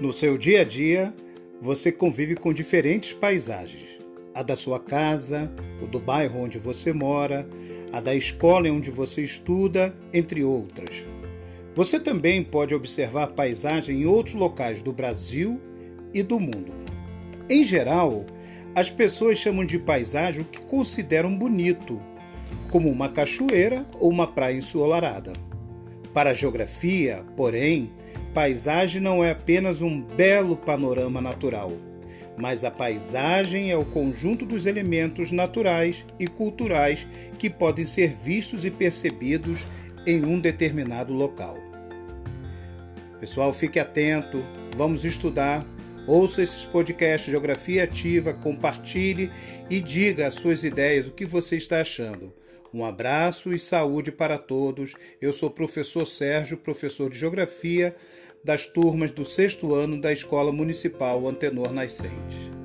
No seu dia a dia, você convive com diferentes paisagens. A da sua casa, o do bairro onde você mora, a da escola onde você estuda, entre outras. Você também pode observar paisagem em outros locais do Brasil e do mundo. Em geral, as pessoas chamam de paisagem o que consideram bonito, como uma cachoeira ou uma praia ensolarada. Para a geografia, porém, paisagem não é apenas um belo panorama natural, mas a paisagem é o conjunto dos elementos naturais e culturais que podem ser vistos e percebidos em um determinado local. Pessoal, fique atento, vamos estudar. Ouça esses podcasts Geografia Ativa, compartilhe e diga as suas ideias, o que você está achando. Um abraço e saúde para todos. Eu sou o professor Sérgio, professor de Geografia das turmas do sexto ano da Escola Municipal Antenor Nascente.